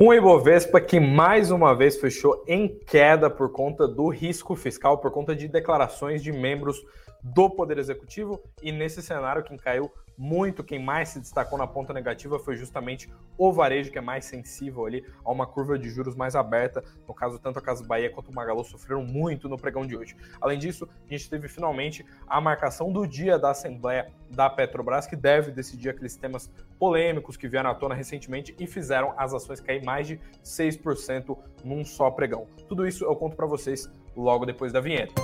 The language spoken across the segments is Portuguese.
Um Ibovespa que mais uma vez fechou em queda por conta do risco fiscal, por conta de declarações de membros do Poder Executivo e nesse cenário quem caiu muito, quem mais se destacou na ponta negativa foi justamente o varejo, que é mais sensível ali a uma curva de juros mais aberta. No caso, tanto a Casa Bahia quanto o Magalu sofreram muito no pregão de hoje. Além disso, a gente teve finalmente a marcação do dia da Assembleia da Petrobras, que deve decidir aqueles temas polêmicos que vieram à tona recentemente e fizeram as ações cair mais de 6% num só pregão. Tudo isso eu conto para vocês logo depois da vinheta.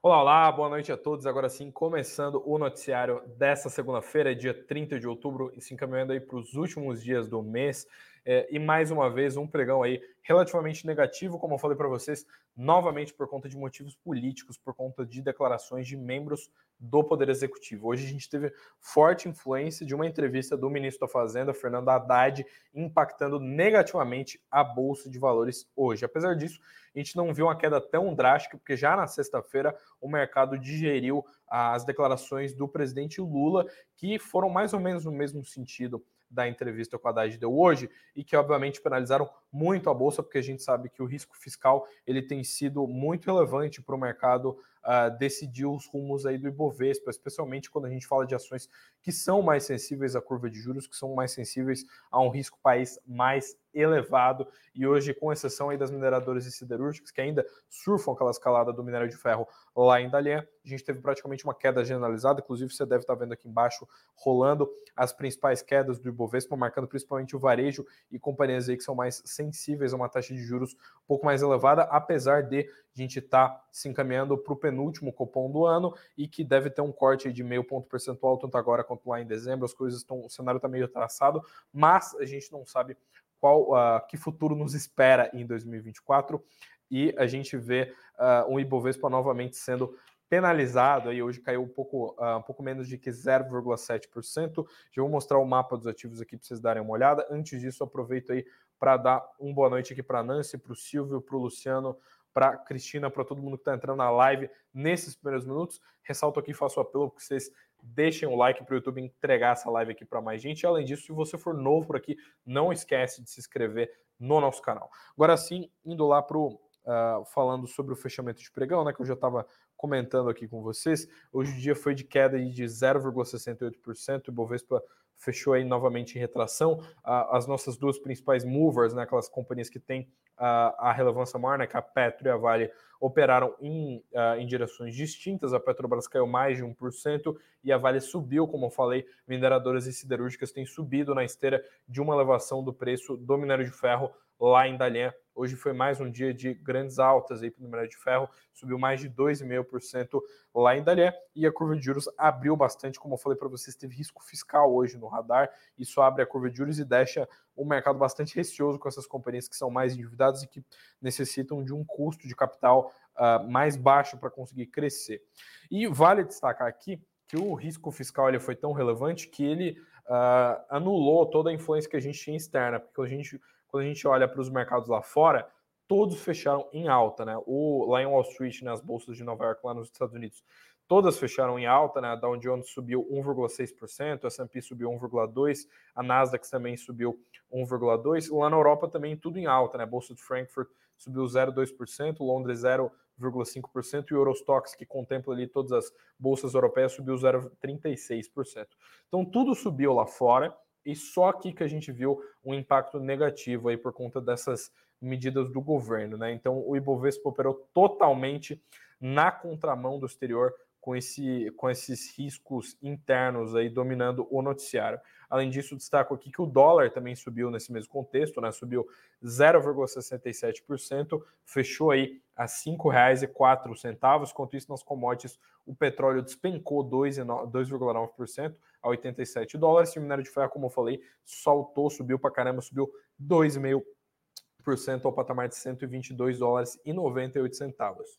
Olá, olá, boa noite a todos. Agora sim, começando o noticiário dessa segunda-feira, dia 30 de outubro, e se encaminhando aí para os últimos dias do mês. É, e mais uma vez, um pregão aí relativamente negativo, como eu falei para vocês, novamente por conta de motivos políticos, por conta de declarações de membros do Poder Executivo. Hoje a gente teve forte influência de uma entrevista do ministro da Fazenda, Fernando Haddad, impactando negativamente a Bolsa de Valores hoje. Apesar disso, a gente não viu uma queda tão drástica, porque já na sexta-feira o mercado digeriu as declarações do presidente Lula, que foram mais ou menos no mesmo sentido da entrevista com a Haddad deu hoje e que obviamente penalizaram muito a bolsa porque a gente sabe que o risco fiscal ele tem sido muito relevante para o mercado uh, decidir os rumos aí do Ibovespa, especialmente quando a gente fala de ações que são mais sensíveis à curva de juros, que são mais sensíveis a um risco país mais elevado. E hoje, com exceção aí das mineradoras e siderúrgicas, que ainda surfam aquela escalada do minério de ferro lá em Dalian, a gente teve praticamente uma queda generalizada, inclusive você deve estar vendo aqui embaixo rolando as principais quedas do Ibovespa, marcando principalmente o varejo e companhias aí que são mais sensíveis a uma taxa de juros um pouco mais elevada, apesar de a gente estar tá se encaminhando para o penúltimo cupom do ano e que deve ter um corte de meio ponto percentual, tanto agora quanto lá em dezembro, as coisas estão, o cenário está meio traçado, mas a gente não sabe qual uh, que futuro nos espera em 2024 e a gente vê uh, um Ibovespa novamente sendo penalizado, aí hoje caiu um pouco, uh, um pouco menos de que 0,7%. Já vou mostrar o mapa dos ativos aqui para vocês darem uma olhada. Antes disso, aproveito aí para dar uma boa noite aqui para Nancy, para o Silvio, para o Luciano, para Cristina, para todo mundo que está entrando na live nesses primeiros minutos. Ressalto aqui, faço o apelo que vocês deixem o like para o YouTube entregar essa live aqui para mais gente. Além disso, se você for novo por aqui, não esquece de se inscrever no nosso canal. Agora sim, indo lá para o uh, falando sobre o fechamento de pregão, né, que eu já estava comentando aqui com vocês. Hoje o dia foi de queda de 0,68%, o Bovespa fechou aí novamente em retração. As nossas duas principais movers, né, aquelas companhias que têm a relevância maior, né, que a Petro e a Vale operaram em, em direções distintas. A Petrobras caiu mais de 1% e a Vale subiu, como eu falei, mineradoras e siderúrgicas têm subido na esteira de uma elevação do preço do minério de ferro lá em Dalian. Hoje foi mais um dia de grandes altas aí para o minério de ferro, subiu mais de 2,5% lá em Dalian e a curva de juros abriu bastante, como eu falei para vocês, teve risco fiscal hoje no radar. Isso abre a curva de juros e deixa o mercado bastante receoso com essas companhias que são mais endividadas e que necessitam de um custo de capital uh, mais baixo para conseguir crescer. E vale destacar aqui que o risco fiscal ele foi tão relevante que ele uh, anulou toda a influência que a gente tinha externa, porque a gente quando a gente olha para os mercados lá fora, todos fecharam em alta, né? O, lá em Wall Street, nas né, bolsas de Nova York, lá nos Estados Unidos, todas fecharam em alta, né? A Dow Jones subiu 1,6%, a S&P subiu 1,2%, a Nasdaq também subiu 1,2%, lá na Europa também tudo em alta, né? A bolsa de Frankfurt subiu 0,2%, Londres 0,5% e o Eurostox, que contempla ali todas as bolsas europeias, subiu 0,36%. Então tudo subiu lá fora, e só aqui que a gente viu um impacto negativo aí por conta dessas medidas do governo, né? Então o Ibovespa operou totalmente na contramão do exterior com, esse, com esses riscos internos aí dominando o noticiário. Além disso, destaco aqui que o dólar também subiu nesse mesmo contexto, né? Subiu 0,67%, fechou aí a R$ 5,04. Enquanto isso, nas commodities, o petróleo despencou 2,9% a 87 dólares. E o minério de ferro, como eu falei, saltou, subiu para caramba, subiu 2,5% ao patamar de 122 dólares e 98 centavos.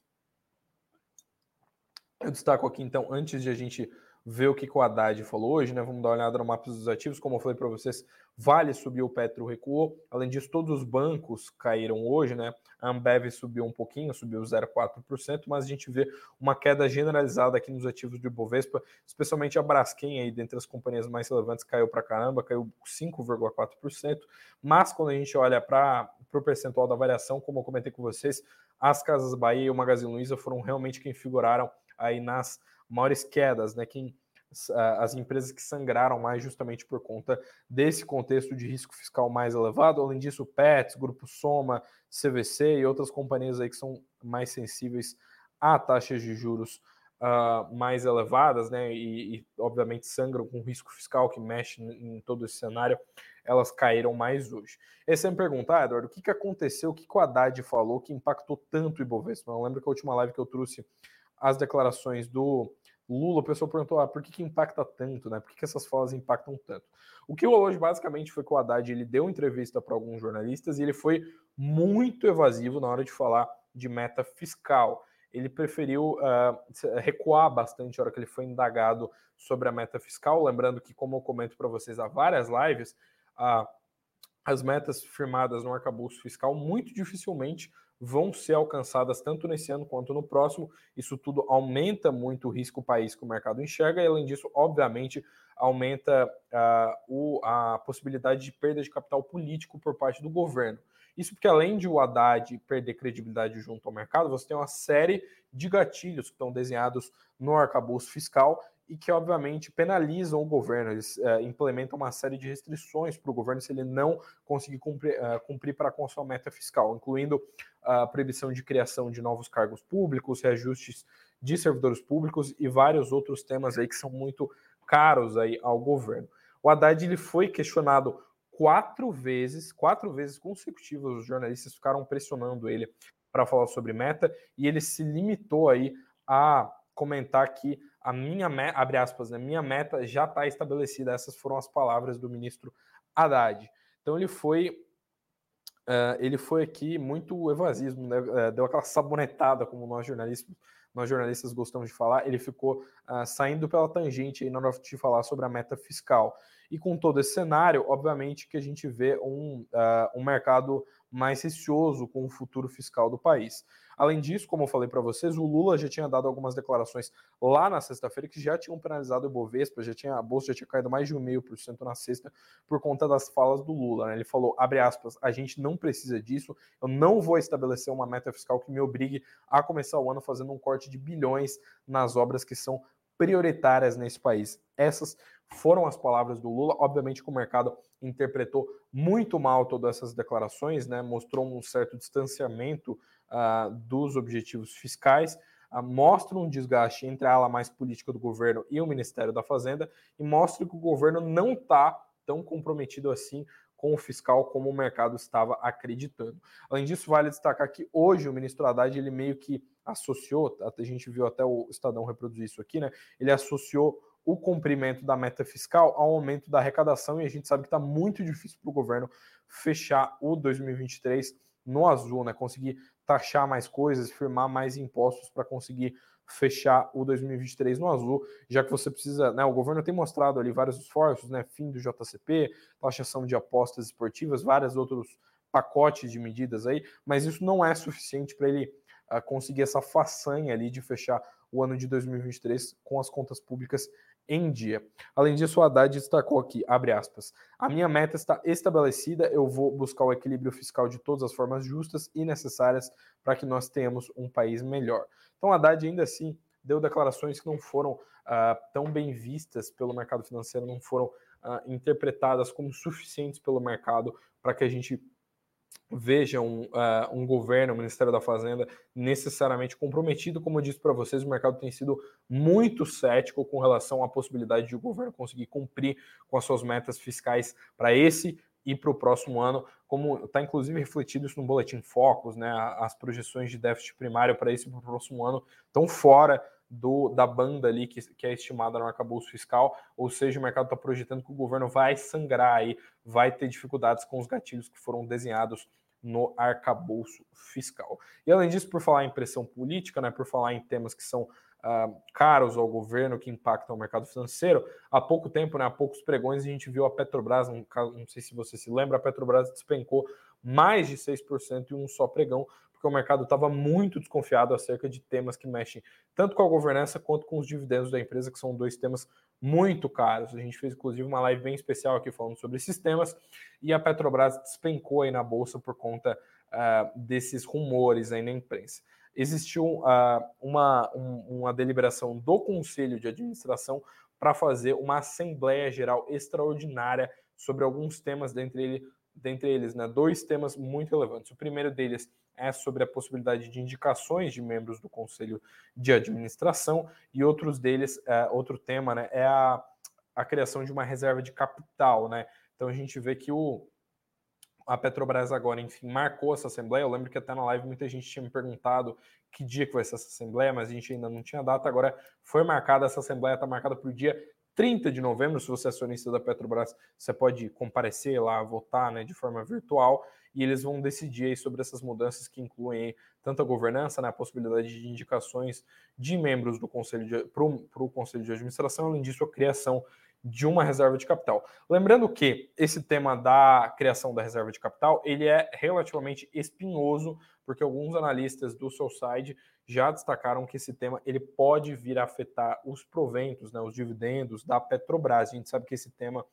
Eu destaco aqui, então, antes de a gente ver o que o Haddad falou hoje, né? Vamos dar uma olhada no mapa dos ativos. Como eu falei para vocês, Vale subiu, o Petro recuou. Além disso, todos os bancos caíram hoje, né? A Ambev subiu um pouquinho, subiu 0,4%, mas a gente vê uma queda generalizada aqui nos ativos de Bovespa, especialmente a Braskem aí, dentre as companhias mais relevantes, caiu para caramba, caiu 5,4%. Mas quando a gente olha para o percentual da variação, como eu comentei com vocês, as Casas Bahia e o Magazine Luiza foram realmente quem figuraram aí nas maiores quedas, né? Quem as empresas que sangraram mais justamente por conta desse contexto de risco fiscal mais elevado. Além disso, Pets, Grupo Soma, CVC e outras companhias aí que são mais sensíveis a taxas de juros uh, mais elevadas, né? E, e, obviamente sangram com risco fiscal que mexe em todo esse cenário, elas caíram mais hoje. E você me perguntar, ah, Eduardo, o que, que aconteceu, o que, que o Haddad falou que impactou tanto o Ibovespa? Eu lembro que a última live que eu trouxe as declarações do Lula, o pessoal perguntou, ah, por que, que impacta tanto, né? Por que, que essas falas impactam tanto? O que rolou hoje, basicamente, foi que o Haddad ele deu entrevista para alguns jornalistas e ele foi muito evasivo na hora de falar de meta fiscal. Ele preferiu uh, recuar bastante na hora que ele foi indagado sobre a meta fiscal. Lembrando que, como eu comento para vocês há várias lives, uh, as metas firmadas no arcabouço fiscal muito dificilmente vão ser alcançadas tanto nesse ano quanto no próximo. Isso tudo aumenta muito o risco país que o mercado enxerga, e além disso, obviamente, aumenta uh, o, a possibilidade de perda de capital político por parte do governo. Isso porque, além de o Haddad perder credibilidade junto ao mercado, você tem uma série de gatilhos que estão desenhados no arcabouço fiscal e que, obviamente, penalizam o governo. Eles uh, implementam uma série de restrições para o governo se ele não conseguir cumprir, uh, cumprir para com a sua meta fiscal, incluindo a proibição de criação de novos cargos públicos, reajustes de servidores públicos e vários outros temas aí que são muito caros aí ao governo. O Haddad ele foi questionado quatro vezes, quatro vezes consecutivas, os jornalistas ficaram pressionando ele para falar sobre meta e ele se limitou aí a comentar que a minha meta, abre aspas, né, minha meta já está estabelecida. Essas foram as palavras do ministro Haddad. Então ele foi uh, ele foi aqui muito evasismo, né? uh, deu aquela sabonetada, como nós jornalistas, nós jornalistas gostamos de falar. Ele ficou uh, saindo pela tangente aí na hora de falar sobre a meta fiscal. E com todo esse cenário, obviamente que a gente vê um, um mercado mais receoso com o futuro fiscal do país. Além disso, como eu falei para vocês, o Lula já tinha dado algumas declarações lá na sexta-feira que já tinham penalizado o Bovespa, já tinha, a bolsa já tinha caído mais de um meio por cento na sexta por conta das falas do Lula. Né? Ele falou, abre aspas, a gente não precisa disso, eu não vou estabelecer uma meta fiscal que me obrigue a começar o ano fazendo um corte de bilhões nas obras que são prioritárias nesse país. Essas foram as palavras do Lula. Obviamente que o mercado interpretou muito mal todas essas declarações, né? mostrou um certo distanciamento uh, dos objetivos fiscais, uh, mostra um desgaste entre a ala mais política do governo e o Ministério da Fazenda e mostra que o governo não está tão comprometido assim com o fiscal como o mercado estava acreditando. Além disso, vale destacar que hoje o ministro Haddad ele meio que associou, a gente viu até o Estadão reproduzir isso aqui, né? Ele associou o cumprimento da meta fiscal ao aumento da arrecadação e a gente sabe que está muito difícil para o governo fechar o 2023 no azul, né? Conseguir taxar mais coisas, firmar mais impostos para conseguir fechar o 2023 no azul, já que você precisa, né, o governo tem mostrado ali vários esforços, né, fim do JCP, taxação de apostas esportivas, vários outros pacotes de medidas aí, mas isso não é suficiente para ele uh, conseguir essa façanha ali de fechar o ano de 2023 com as contas públicas em dia. Além disso, o Haddad destacou aqui, abre aspas, a minha meta está estabelecida, eu vou buscar o equilíbrio fiscal de todas as formas justas e necessárias para que nós tenhamos um país melhor. Então, Haddad ainda assim deu declarações que não foram uh, tão bem vistas pelo mercado financeiro, não foram uh, interpretadas como suficientes pelo mercado para que a gente vejam uh, um governo, o Ministério da Fazenda, necessariamente comprometido. Como eu disse para vocês, o mercado tem sido muito cético com relação à possibilidade de o governo conseguir cumprir com as suas metas fiscais para esse e para o próximo ano, como está inclusive refletido isso no Boletim Focus, né? As projeções de déficit primário para esse e para o próximo ano estão fora do, da banda ali que, que é estimada no arcabouço fiscal, ou seja, o mercado está projetando que o governo vai sangrar aí, vai ter dificuldades com os gatilhos que foram desenhados no arcabouço fiscal. E além disso, por falar em pressão política, né, por falar em temas que são uh, caros ao governo que impactam o mercado financeiro. Há pouco tempo, né, há poucos pregões, a gente viu a Petrobras, caso, não sei se você se lembra, a Petrobras despencou mais de 6% em um só pregão, porque o mercado estava muito desconfiado acerca de temas que mexem tanto com a governança quanto com os dividendos da empresa, que são dois temas muito caros. A gente fez inclusive uma live bem especial aqui falando sobre esses temas, e a Petrobras despencou aí na bolsa por conta uh, desses rumores aí na imprensa existiu uh, uma, um, uma deliberação do Conselho de Administração para fazer uma Assembleia Geral extraordinária sobre alguns temas, dentre, ele, dentre eles, né, dois temas muito relevantes. O primeiro deles é sobre a possibilidade de indicações de membros do Conselho de Administração, e outros deles, uh, outro tema, né, é a, a criação de uma reserva de capital. Né? Então a gente vê que o, a Petrobras agora, enfim, marcou essa assembleia. Eu lembro que até na live muita gente tinha me perguntado que dia que vai ser essa assembleia, mas a gente ainda não tinha data. Agora foi marcada essa assembleia, está marcada para o dia 30 de novembro. Se você é acionista da Petrobras, você pode comparecer lá, votar né, de forma virtual, e eles vão decidir sobre essas mudanças que incluem tanto a governança, né, a possibilidade de indicações de membros do conselho para o conselho de administração, além disso, a criação de uma reserva de capital. Lembrando que esse tema da criação da reserva de capital, ele é relativamente espinhoso, porque alguns analistas do Soulside já destacaram que esse tema ele pode vir a afetar os proventos, né, os dividendos da Petrobras. A gente sabe que esse tema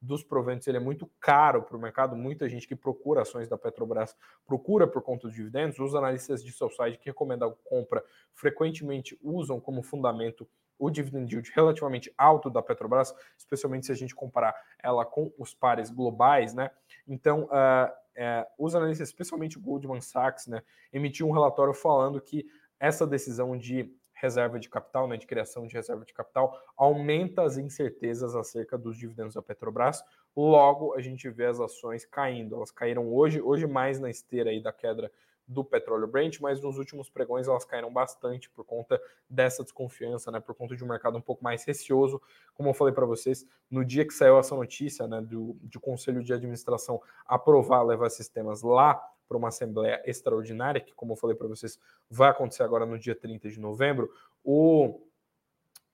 dos proventos ele é muito caro para o mercado. Muita gente que procura ações da Petrobras procura por conta dos dividendos. Os analistas de Soulside que recomendam a compra frequentemente usam como fundamento o dividend yield relativamente alto da Petrobras, especialmente se a gente comparar ela com os pares globais, né? Então, uh, uh, os analistas, especialmente o Goldman Sachs, né, emitiu um relatório falando que essa decisão de reserva de capital, né, de criação de reserva de capital, aumenta as incertezas acerca dos dividendos da Petrobras. Logo, a gente vê as ações caindo. Elas caíram hoje, hoje mais na esteira aí da queda do petróleo Brent, mas nos últimos pregões elas caíram bastante por conta dessa desconfiança, né, por conta de um mercado um pouco mais receoso. Como eu falei para vocês, no dia que saiu essa notícia, né, do, do Conselho de Administração aprovar levar sistemas lá para uma assembleia extraordinária, que como eu falei para vocês, vai acontecer agora no dia 30 de novembro, o,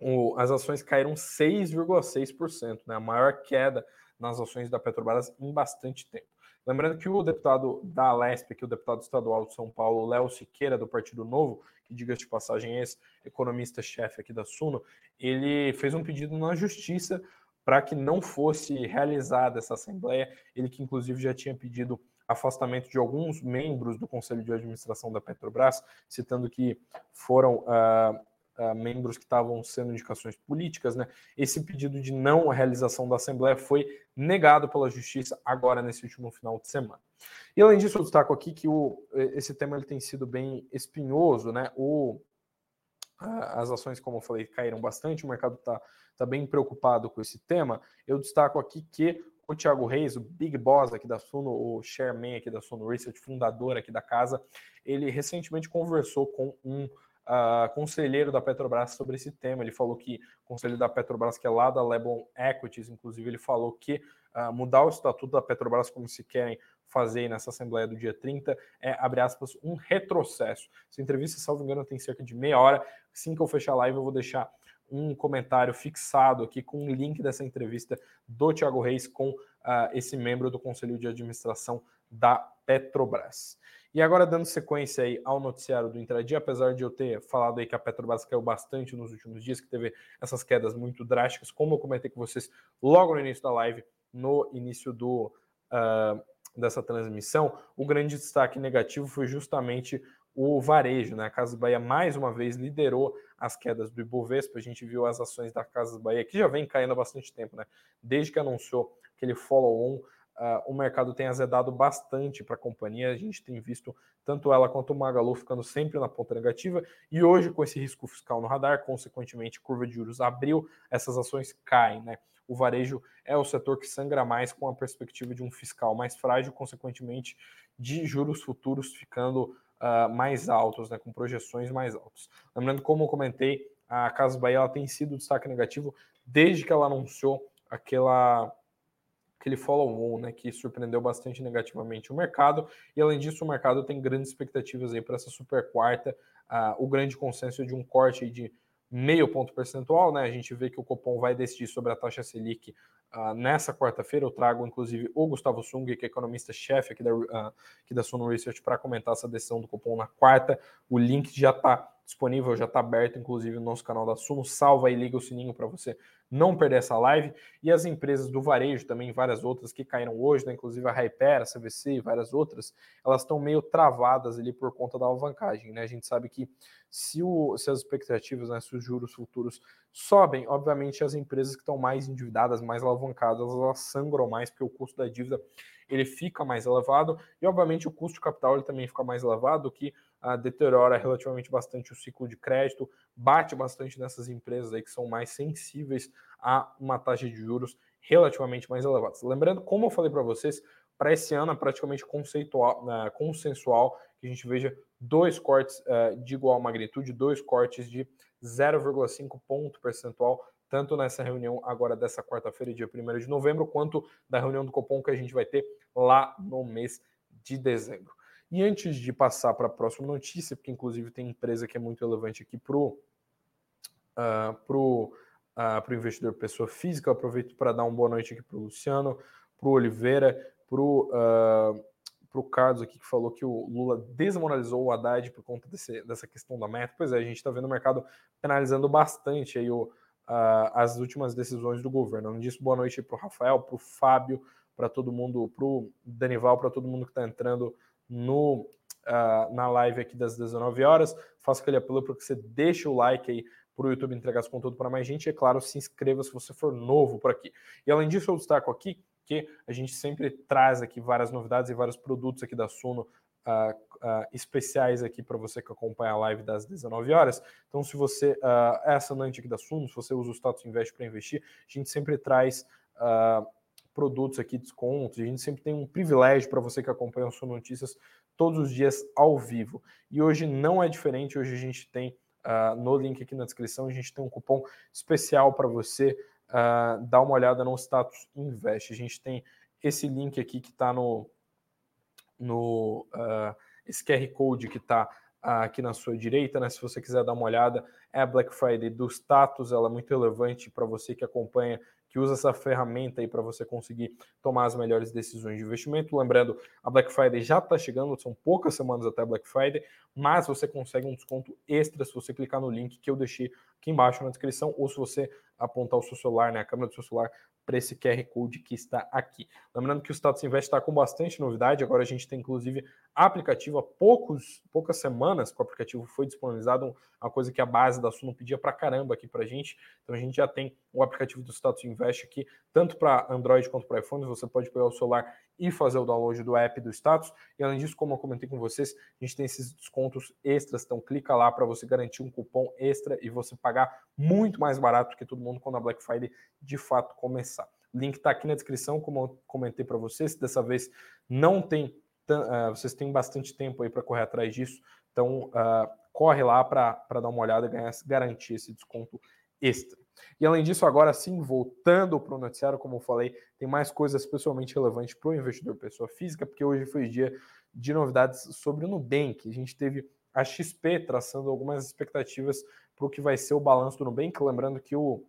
o as ações caíram 6,6%, né, a maior queda nas ações da Petrobras em bastante tempo. Lembrando que o deputado da Alesp, que o deputado estadual de São Paulo, Léo Siqueira, do Partido Novo, que diga-se de passagem, é ex-economista-chefe aqui da Suno, ele fez um pedido na justiça para que não fosse realizada essa assembleia. Ele que inclusive já tinha pedido afastamento de alguns membros do Conselho de Administração da Petrobras, citando que foram uh, uh, membros que estavam sendo indicações políticas, né? Esse pedido de não realização da Assembleia foi negado pela Justiça agora nesse último final de semana. E além disso, eu destaco aqui que o, esse tema ele tem sido bem espinhoso, né? O, as ações, como eu falei, caíram bastante, o mercado está tá bem preocupado com esse tema. Eu destaco aqui que o Thiago Reis, o Big Boss aqui da Suno, o chairman aqui da Suno Research, fundador aqui da casa, ele recentemente conversou com um uh, conselheiro da Petrobras sobre esse tema. Ele falou que o conselheiro da Petrobras, que é lá da Lebon Equities, inclusive, ele falou que uh, mudar o estatuto da Petrobras, como se querem fazer nessa Assembleia do dia 30, é, abre aspas, um retrocesso. Essa entrevista, salvo engano, tem cerca de meia hora. Assim que eu fechar a live, eu vou deixar um comentário fixado aqui com um link dessa entrevista do Thiago Reis com uh, esse membro do Conselho de Administração da Petrobras. E agora, dando sequência aí ao noticiário do intradia, apesar de eu ter falado aí que a Petrobras caiu bastante nos últimos dias, que teve essas quedas muito drásticas, como eu comentei com vocês logo no início da live, no início do, uh, dessa transmissão, o grande destaque negativo foi justamente o varejo, né? A Casas Bahia mais uma vez liderou as quedas do Ibovespa. A gente viu as ações da Casas Bahia, que já vem caindo há bastante tempo, né? Desde que anunciou aquele follow-on Uh, o mercado tem azedado bastante para a companhia. A gente tem visto tanto ela quanto o Magalu ficando sempre na ponta negativa. E hoje, com esse risco fiscal no radar, consequentemente, curva de juros abriu, essas ações caem. Né? O varejo é o setor que sangra mais com a perspectiva de um fiscal mais frágil, consequentemente, de juros futuros ficando uh, mais altos, né? com projeções mais altas. Lembrando, como eu comentei, a Casa Bahia ela tem sido destaque negativo desde que ela anunciou aquela aquele follow-on, né, que surpreendeu bastante negativamente o mercado. E além disso, o mercado tem grandes expectativas aí para essa super quarta. Uh, o grande consenso de um corte de meio ponto percentual, né? A gente vê que o Copom vai decidir sobre a taxa Selic uh, nessa quarta-feira. Eu trago, inclusive, o Gustavo Sung, que é economista-chefe aqui da, uh, aqui da Suno Research, para comentar essa decisão do Copom na quarta. O link já está disponível, já está aberto, inclusive, no nosso canal da Suno. Salva e liga o sininho para você não perder essa live. E as empresas do varejo também, várias outras que caíram hoje, né? inclusive a Hyper, a CVC e várias outras, elas estão meio travadas ali por conta da alavancagem. Né? A gente sabe que se, o, se as expectativas, né, se os juros futuros sobem, obviamente as empresas que estão mais endividadas, mais alavancadas, elas sangram mais, porque o custo da dívida ele fica mais elevado e obviamente o custo de capital ele também fica mais elevado, que ah, deteriora relativamente bastante o ciclo de crédito, bate bastante nessas empresas aí que são mais sensíveis a uma taxa de juros relativamente mais elevada. Lembrando, como eu falei para vocês, para esse ano é praticamente conceitual, uh, consensual que a gente veja dois cortes uh, de igual magnitude, dois cortes de 0,5 ponto percentual, tanto nessa reunião agora dessa quarta-feira, dia 1 de novembro, quanto da reunião do Copom que a gente vai ter lá no mês de dezembro. E antes de passar para a próxima notícia, porque inclusive tem empresa que é muito relevante aqui para o uh, pro, uh, pro investidor pessoa física, eu aproveito para dar uma boa noite aqui para o Luciano, para o Oliveira, para o uh, o Carlos aqui que falou que o Lula desmoralizou o Haddad por conta desse, dessa questão da meta. Pois é, a gente está vendo o mercado penalizando bastante aí o, uh, as últimas decisões do governo. Além disso, boa noite para o Rafael, para o Fábio, para todo mundo, para o Danival, para todo mundo que está entrando no, uh, na live aqui das 19 horas. Faço aquele apelo para que você deixe o like aí para o YouTube entregar esse conteúdo para mais gente. E, é claro, se inscreva se você for novo por aqui. E além disso, eu destaco aqui que a gente sempre traz aqui várias novidades e vários produtos aqui da Suno uh, uh, especiais aqui para você que acompanha a live das 19 horas. Então, se você uh, é assinante aqui da Suno, se você usa o Status Invest para investir, a gente sempre traz produtos aqui, descontos, a gente sempre tem um privilégio para você que acompanha o Suno Notícias todos os dias ao vivo. E hoje não é diferente, hoje a gente tem no link aqui na descrição, a gente tem um cupom especial para você uh, dá uma olhada no status invest. A gente tem esse link aqui que está no, no uh, esse QR Code que está uh, aqui na sua direita, né? Se você quiser dar uma olhada, é a Black Friday do status, ela é muito relevante para você que acompanha que usa essa ferramenta aí para você conseguir tomar as melhores decisões de investimento. Lembrando, a Black Friday já está chegando, são poucas semanas até Black Friday, mas você consegue um desconto extra se você clicar no link que eu deixei aqui embaixo na descrição, ou se você apontar o seu celular, né, a câmera do seu celular, para esse QR Code que está aqui. Lembrando que o Status Invest está com bastante novidade, agora a gente tem inclusive aplicativo há poucos, poucas semanas que o aplicativo foi disponibilizado, uma coisa que a base da Suno pedia para caramba aqui para a gente, então a gente já tem o aplicativo do Status Invest aqui, tanto para Android quanto para iPhone, você pode pegar o celular e fazer o download do app do Status, e além disso, como eu comentei com vocês, a gente tem esses descontos extras, então clica lá para você garantir um cupom extra e você pagar muito mais barato que todo mundo quando a Black Friday de fato começar. Link está aqui na descrição, como eu comentei para vocês. Dessa vez não tem, uh, vocês têm bastante tempo aí para correr atrás disso. Então uh, corre lá para dar uma olhada e garantir esse desconto extra. E além disso, agora sim, voltando para o noticiário, como eu falei, tem mais coisas pessoalmente relevantes para o investidor pessoa física, porque hoje foi dia de novidades sobre o Nubank. A gente teve a XP traçando algumas expectativas para o que vai ser o balanço do Nubank, lembrando que o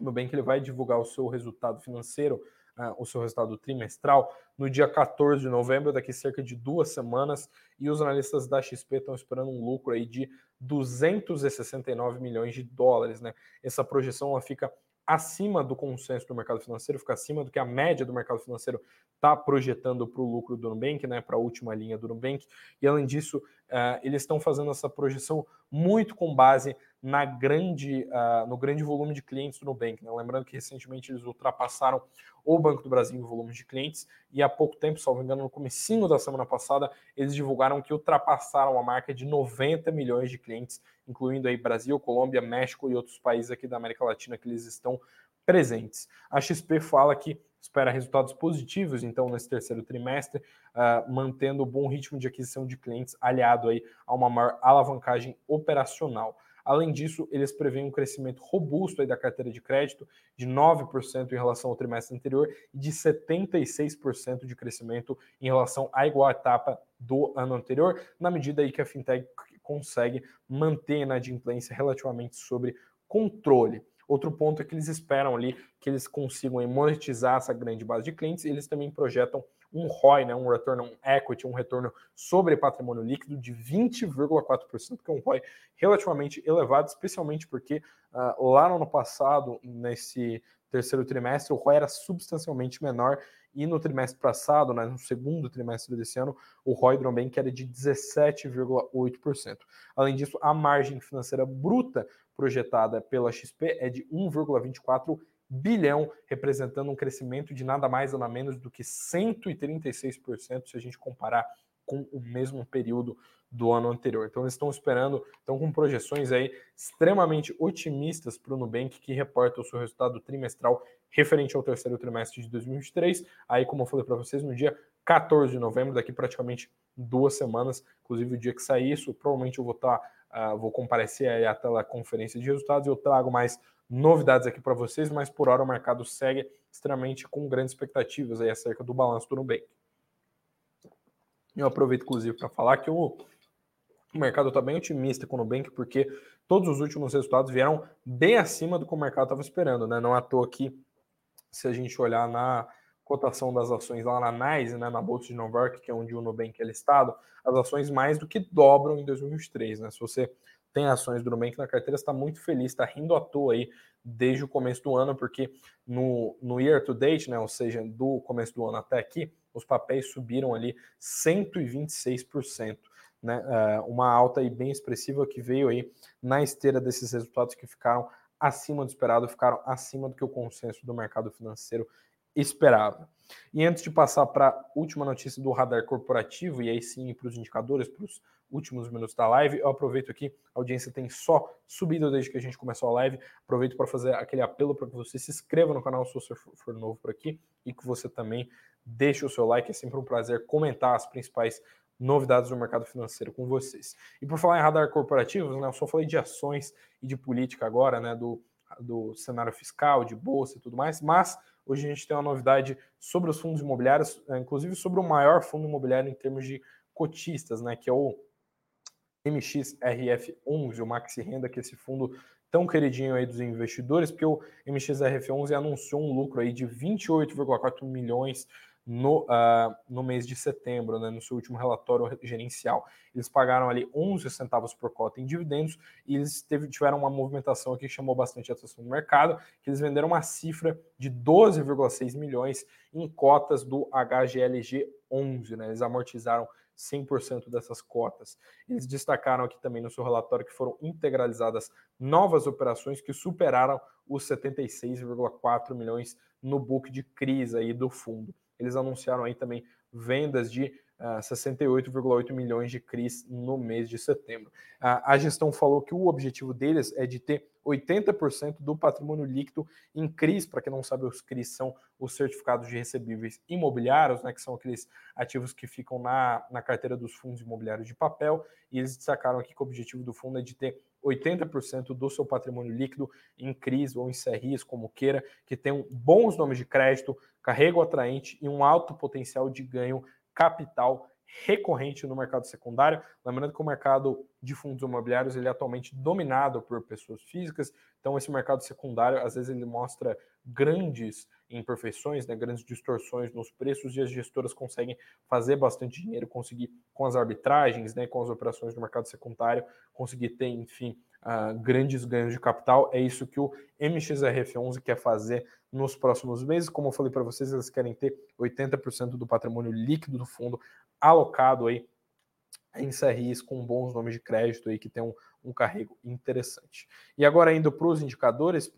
Nubank ele vai divulgar o seu resultado financeiro, uh, o seu resultado trimestral, no dia 14 de novembro, daqui cerca de duas semanas, e os analistas da XP estão esperando um lucro aí de 269 milhões de dólares, né? Essa projeção ela fica acima do consenso do mercado financeiro, fica acima do que a média do mercado financeiro está projetando para o lucro do Nubank, né, para a última linha do Nubank. E além disso, uh, eles estão fazendo essa projeção muito com base na grande, uh, no grande volume de clientes do Nubank. Né? Lembrando que recentemente eles ultrapassaram o Banco do Brasil em volume de clientes e há pouco tempo, salvo engano, no comecinho da semana passada, eles divulgaram que ultrapassaram a marca de 90 milhões de clientes incluindo aí Brasil, Colômbia, México e outros países aqui da América Latina que eles estão presentes. A XP fala que espera resultados positivos, então, nesse terceiro trimestre, uh, mantendo o bom ritmo de aquisição de clientes, aliado aí a uma maior alavancagem operacional. Além disso, eles preveem um crescimento robusto da carteira de crédito de 9% em relação ao trimestre anterior e de 76% de crescimento em relação à igual etapa do ano anterior, na medida aí que a fintech consegue manter a inadimplência relativamente sobre controle. Outro ponto é que eles esperam ali que eles consigam monetizar essa grande base de clientes e eles também projetam um ROI, né, um return on equity, um retorno sobre patrimônio líquido de 20,4%, que é um ROI relativamente elevado, especialmente porque uh, lá no ano passado, nesse terceiro trimestre, o ROI era substancialmente menor e no trimestre passado, né, no segundo trimestre desse ano, o ROI do Nubank era de 17,8%. Além disso, a margem financeira bruta projetada pela XP é de 1,24 bilhão, representando um crescimento de nada mais nada menos do que 136% se a gente comparar com o mesmo período do ano anterior. Então eles estão esperando, estão com projeções aí extremamente otimistas para o Nubank, que reporta o seu resultado trimestral referente ao terceiro trimestre de 2023. Aí, como eu falei para vocês, no dia 14 de novembro, daqui praticamente duas semanas, inclusive o dia que sair isso, provavelmente eu vou estar, tá, uh, vou comparecer aí até a conferência de resultados e eu trago mais novidades aqui para vocês, mas por hora o mercado segue extremamente com grandes expectativas aí acerca do balanço do Nubank. Eu aproveito, inclusive, para falar que o, mercado está bem otimista com o Nubank, porque todos os últimos resultados vieram bem acima do que o mercado estava esperando, né? Não é à toa que, se a gente olhar na cotação das ações lá na NYSE, né, na Bolsa de Nova York, que é onde o Nubank é listado, as ações mais do que dobram em 2023, né? Se você tem ações do Nubank na carteira, está muito feliz, está rindo à toa aí desde o começo do ano, porque no, no year to date, né, ou seja, do começo do ano até aqui, os papéis subiram ali 126%, né, é, uma alta aí bem expressiva que veio aí na esteira desses resultados que ficaram acima do esperado, ficaram acima do que o consenso do mercado financeiro esperava. E antes de passar para a última notícia do radar corporativo, e aí sim para os indicadores, para os últimos minutos da live, eu aproveito aqui, a audiência tem só subido desde que a gente começou a live, aproveito para fazer aquele apelo para que você se inscreva no canal se você for novo por aqui e que você também deixe o seu like, é sempre um prazer comentar as principais novidades do mercado financeiro com vocês. E por falar em radar corporativo, né, eu só falei de ações e de política agora, né, do, do cenário fiscal, de bolsa e tudo mais, mas Hoje a gente tem uma novidade sobre os fundos imobiliários, é, inclusive sobre o maior fundo imobiliário em termos de cotistas, né, que é o MXRF11, o Maxi Renda, que é esse fundo tão queridinho aí dos investidores, porque o MXRF11 anunciou um lucro aí de 28,4 milhões no, uh, no mês de setembro, né, no seu último relatório gerencial. Eles pagaram ali 11 centavos por cota em dividendos e eles teve, tiveram uma movimentação aqui que chamou bastante atenção no mercado, que eles venderam uma cifra de 12,6 milhões em cotas do HGLG 11, né, eles amortizaram 100% dessas cotas. Eles destacaram aqui também no seu relatório que foram integralizadas novas operações que superaram os 76,4 milhões no book de crise aí do fundo eles anunciaram aí também vendas de uh, ah, 68,8 milhões de CRIs no mês de setembro. Uh, a gestão falou que o objetivo deles é de ter 80% do patrimônio líquido em CRIs. Para quem não sabe, os CRIs são os certificados de recebíveis imobiliários, né, que são aqueles ativos que ficam na, na carteira dos fundos imobiliários de papel. E eles destacaram aqui que o objetivo do fundo é de ter 80% do seu patrimônio líquido em CRIs ou em CRIs, como queira, que tenham bons nomes de crédito, carrego atraente e um alto potencial de ganho capital recorrente no mercado secundário. Lembrando que o mercado de fundos imobiliários ele é atualmente dominado por pessoas físicas, então esse mercado secundário às vezes ele mostra grandes imperfeições, né, grandes distorções nos preços e as gestoras conseguem fazer bastante dinheiro, conseguir com as arbitragens, né, com as operações do mercado secundário, conseguir ter, enfim, uh, grandes ganhos de capital. É isso que o MXRF11 quer fazer nos próximos meses. Como eu falei para vocês, eles querem ter 80% do patrimônio líquido do fundo alocado aí em CRIs com bons nomes de crédito aí que tem um, um carrego interessante. E agora indo para os indicadores,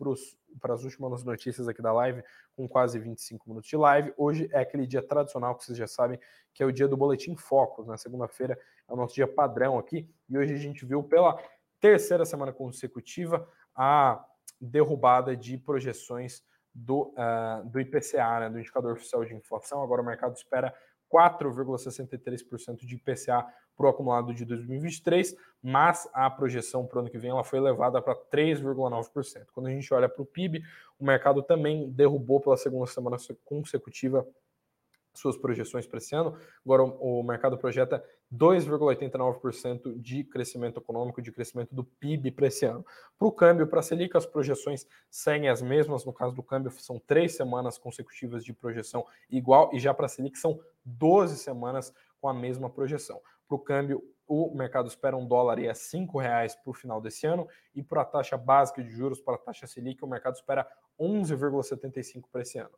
para as últimas notícias aqui da live, com quase 25 minutos de live. Hoje é aquele dia tradicional que vocês já sabem, que é o dia do Boletim Focus. Na segunda-feira é o nosso dia padrão aqui. E hoje a gente viu pela terceira semana consecutiva a derrubada de projeções do, uh, do IPCA, né, do Indicador Oficial de Inflação. Agora o mercado espera 4,63% de IPCA para o acumulado de 2023, mas a projeção para o ano que vem ela foi elevada para 3,9%. Quando a gente olha para o PIB, o mercado também derrubou pela segunda semana consecutiva suas projeções para esse ano. Agora o mercado projeta 2,89% de crescimento econômico, de crescimento do PIB para esse ano. Para o câmbio, para a Selic, as projeções seguem as mesmas. No caso do câmbio, são três semanas consecutivas de projeção igual, e já para a Selic são 12 semanas com a mesma projeção. Para o câmbio, o mercado espera um dólar e a cinco reais para o final desse ano, e para a taxa básica de juros, para a taxa Selic, o mercado espera 11,75 para esse ano.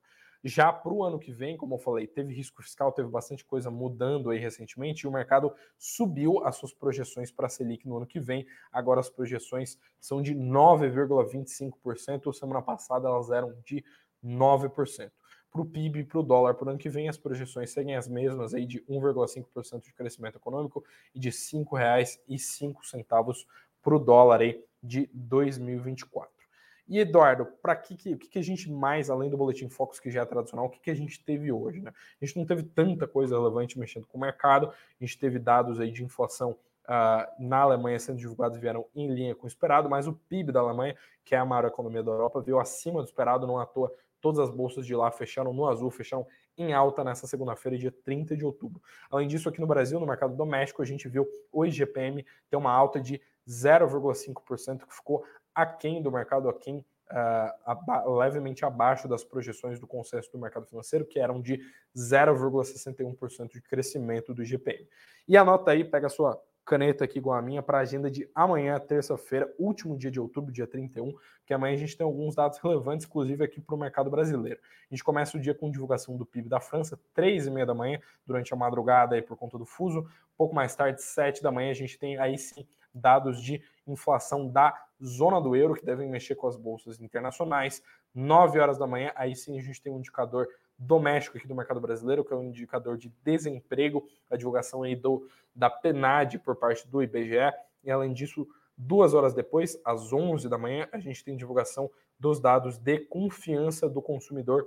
Já para o ano que vem, como eu falei, teve risco fiscal, teve bastante coisa mudando aí recentemente e o mercado subiu as suas projeções para a Selic no ano que vem. Agora as projeções são de 9,25%. Semana passada elas eram de 9%. Para o PIB e para o dólar para o ano que vem, as projeções seguem as mesmas aí de 1,5% de crescimento econômico e de R$ 5,05 para o dólar aí de 2024. E Eduardo, para que, que, que, a gente mais, além do Boletim Focus, que já é tradicional, o que, que a gente teve hoje? Né? A gente não teve tanta coisa relevante mexendo com o mercado, a gente teve dados aí de inflação uh, na Alemanha sendo divulgados vieram em linha com o esperado, mas o PIB da Alemanha, que é a maior economia da Europa, veio acima do esperado, não à toa. Todas as bolsas de lá fecharam no azul, fecharam em alta nessa segunda-feira, dia 30 de outubro. Além disso, aqui no Brasil, no mercado doméstico, a gente viu o IGPM ter uma alta de 0,5%, que ficou aquém do mercado, aquém uh, aba levemente abaixo das projeções do consenso do mercado financeiro, que eram de 0,61% de crescimento do IGPM. E anota aí, pega a sua caneta aqui igual a minha para a agenda de amanhã, terça-feira, último dia de outubro, dia 31, que amanhã a gente tem alguns dados relevantes, inclusive aqui para o mercado brasileiro. A gente começa o dia com divulgação do PIB da França, três e meia da manhã, durante a madrugada aí por conta do fuso. Pouco mais tarde, sete da manhã, a gente tem aí sim dados de inflação da zona do euro, que devem mexer com as bolsas internacionais. 9 horas da manhã, aí sim a gente tem um indicador doméstico aqui do mercado brasileiro, que é um indicador de desemprego, a divulgação aí do, da PNAD por parte do IBGE. E além disso, duas horas depois, às 11 da manhã, a gente tem divulgação dos dados de confiança do consumidor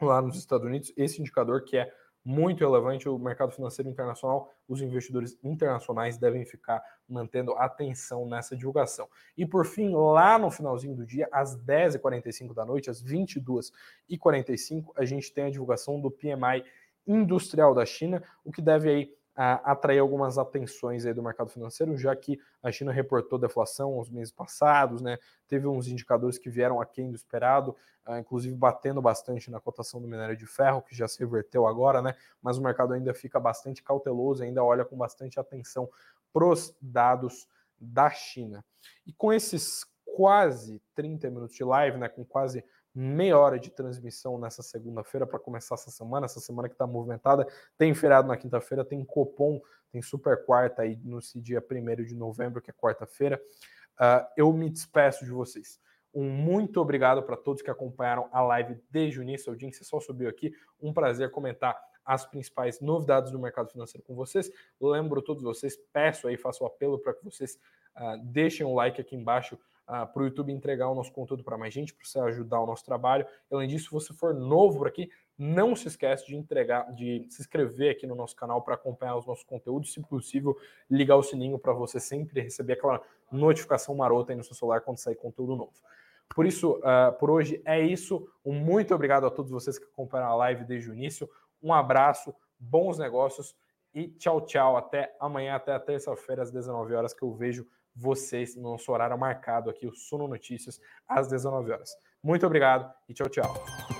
lá nos Estados Unidos. Esse indicador que é muito relevante. O mercado financeiro internacional, os investidores internacionais devem ficar mantendo atenção nessa divulgação. E por fim, lá no finalzinho do dia, às 10h45 da noite, às 22h45, a gente tem a divulgação do PMI industrial da China, o que deve aí atrair algumas atenções aí do mercado financeiro, já que a China reportou deflação os meses passados, né? Teve uns indicadores que vieram aquém do esperado, uh, inclusive batendo bastante na cotação do minério de ferro, que já se reverteu agora, né? Mas o mercado ainda fica bastante cauteloso, ainda olha com bastante atenção pros dados da China. E com esses quase 30 minutos de live, né? Com quase meia hora de transmissão nessa segunda-feira para começar essa semana, essa semana que está movimentada. Tem feriado na quinta-feira, tem Copom, tem Super Quarta aí no dia 1 de novembro, que é quarta-feira. Uh, eu me despeço de vocês. Um muito obrigado para todos que acompanharam a live desde o início. A audiência só subiu aqui. Um prazer comentar as principais novidades do mercado financeiro com vocês. Lembro todos vocês, peço aí, faço o apelo para que vocês uh, deixem um like aqui embaixo uh, para o YouTube entregar o nosso conteúdo para mais gente, para você ajudar o nosso trabalho. Além disso, se você for novo por aqui, não se esquece de entregar, de se inscrever aqui no nosso canal para acompanhar os nossos conteúdos, se possível, ligar o sininho para você sempre receber aquela notificação marota aí no seu celular quando sair conteúdo novo. Por isso, uh, por hoje é isso. Um muito obrigado a todos vocês que acompanharam a live desde o início. Um abraço, bons negócios e tchau, tchau. Até amanhã, até terça-feira, às 19 horas, que eu vejo vocês no nosso horário marcado aqui, o Suno Notícias, às 19 horas. Muito obrigado e tchau, tchau.